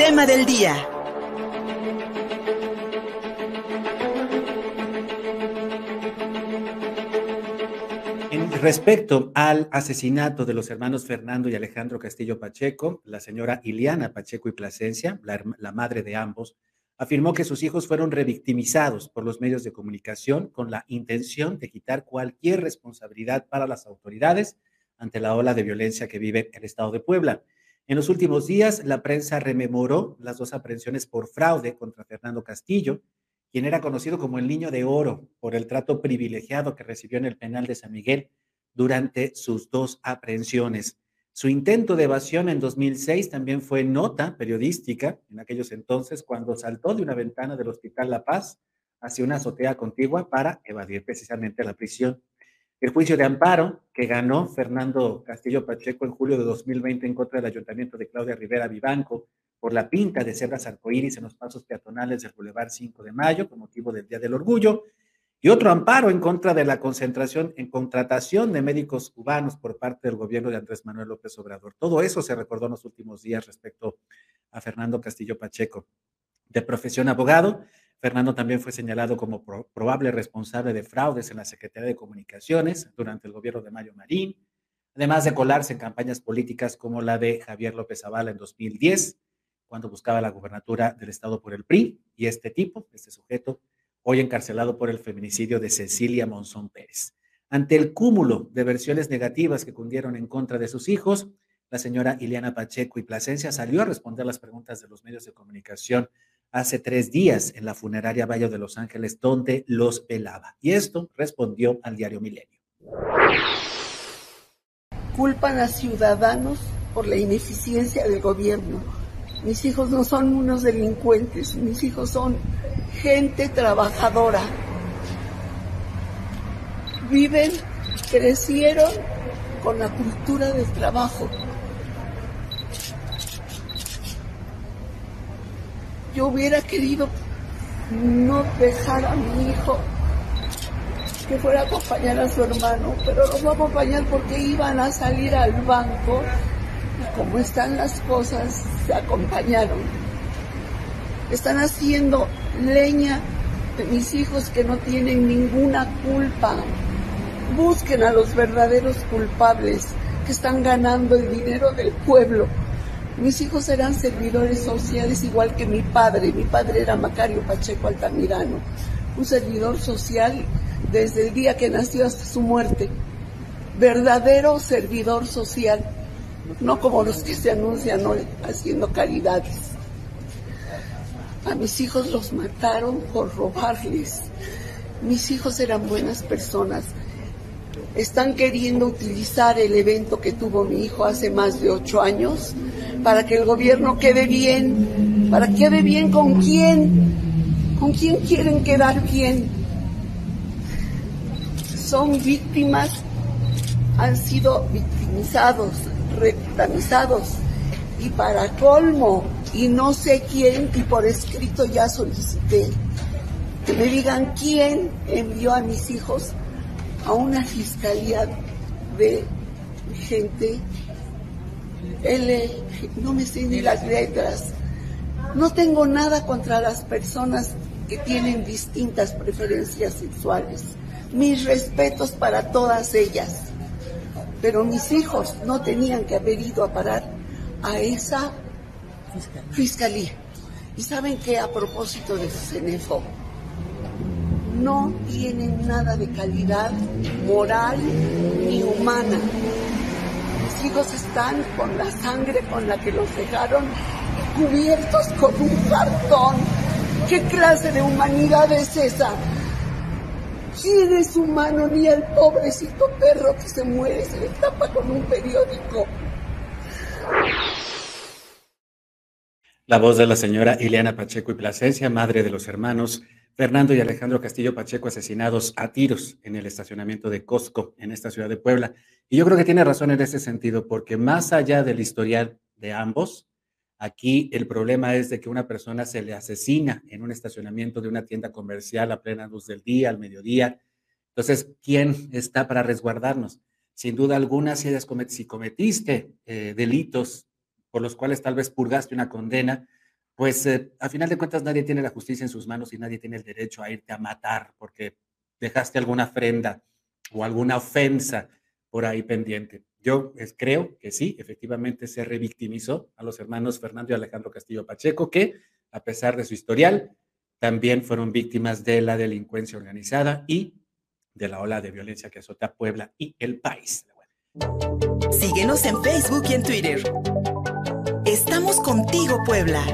tema del día. En respecto al asesinato de los hermanos Fernando y Alejandro Castillo Pacheco, la señora Iliana Pacheco y Plasencia, la, la madre de ambos, afirmó que sus hijos fueron revictimizados por los medios de comunicación con la intención de quitar cualquier responsabilidad para las autoridades ante la ola de violencia que vive el Estado de Puebla. En los últimos días, la prensa rememoró las dos aprehensiones por fraude contra Fernando Castillo, quien era conocido como el Niño de Oro por el trato privilegiado que recibió en el penal de San Miguel durante sus dos aprehensiones. Su intento de evasión en 2006 también fue nota periodística en aquellos entonces cuando saltó de una ventana del Hospital La Paz hacia una azotea contigua para evadir precisamente la prisión. El juicio de amparo que ganó Fernando Castillo Pacheco en julio de 2020 en contra del ayuntamiento de Claudia Rivera Vivanco por la pinta de cebras arcoíris en los pasos peatonales del Boulevard 5 de Mayo con motivo del Día del Orgullo y otro amparo en contra de la concentración en contratación de médicos cubanos por parte del gobierno de Andrés Manuel López Obrador. Todo eso se recordó en los últimos días respecto a Fernando Castillo Pacheco. De profesión abogado, Fernando también fue señalado como probable responsable de fraudes en la Secretaría de Comunicaciones durante el gobierno de Mario Marín, además de colarse en campañas políticas como la de Javier López Zavala en 2010, cuando buscaba la gubernatura del Estado por el PRI, y este tipo, este sujeto, hoy encarcelado por el feminicidio de Cecilia Monzón Pérez. Ante el cúmulo de versiones negativas que cundieron en contra de sus hijos, la señora Ileana Pacheco y Plasencia salió a responder las preguntas de los medios de comunicación hace tres días en la funeraria Valle de Los Ángeles, donde los velaba. Y esto respondió al diario Milenio. Culpan a ciudadanos por la ineficiencia del gobierno. Mis hijos no son unos delincuentes, mis hijos son gente trabajadora. Viven, crecieron con la cultura del trabajo Yo hubiera querido no dejar a mi hijo que fuera a acompañar a su hermano, pero lo va a acompañar porque iban a salir al banco y como están las cosas, se acompañaron. Están haciendo leña de mis hijos que no tienen ninguna culpa. Busquen a los verdaderos culpables que están ganando el dinero del pueblo mis hijos eran servidores sociales igual que mi padre. Mi padre era Macario Pacheco Altamirano, un servidor social desde el día que nació hasta su muerte. Verdadero servidor social, no como los que se anuncian hoy haciendo caridades. A mis hijos los mataron por robarles. Mis hijos eran buenas personas. Están queriendo utilizar el evento que tuvo mi hijo hace más de ocho años para que el gobierno quede bien, para que quede bien con quién, con quién quieren quedar bien. Son víctimas, han sido victimizados, reclamizados y para colmo, y no sé quién, y por escrito ya solicité, que me digan quién envió a mis hijos a una fiscalía de gente L, no me sé ni las letras. No tengo nada contra las personas que tienen distintas preferencias sexuales. Mis respetos para todas ellas. Pero mis hijos no tenían que haber ido a parar a esa fiscalía. Y saben que a propósito de CENEFO, no tienen nada de calidad moral ni humana hijos están con la sangre con la que los dejaron cubiertos con un cartón. ¿Qué clase de humanidad es esa? ¿Quién es humano ni el pobrecito perro que se muere se le tapa con un periódico? La voz de la señora Ileana Pacheco y Plasencia, madre de los hermanos Fernando y Alejandro Castillo Pacheco asesinados a tiros en el estacionamiento de Costco en esta ciudad de Puebla. Y yo creo que tiene razón en ese sentido, porque más allá del historial de ambos, aquí el problema es de que una persona se le asesina en un estacionamiento de una tienda comercial a plena luz del día, al mediodía. Entonces, ¿quién está para resguardarnos? Sin duda alguna, si, cometiste eh, delitos por los cuales tal vez purgaste una condena, pues eh, a final de cuentas nadie tiene la justicia en sus manos y nadie tiene el derecho a irte a matar porque dejaste alguna ofrenda o alguna ofensa por ahí pendiente. Yo creo que sí, efectivamente se revictimizó a los hermanos Fernando y Alejandro Castillo Pacheco, que a pesar de su historial, también fueron víctimas de la delincuencia organizada y de la ola de violencia que azota Puebla y el país. Síguenos en Facebook y en Twitter. Estamos contigo, Puebla.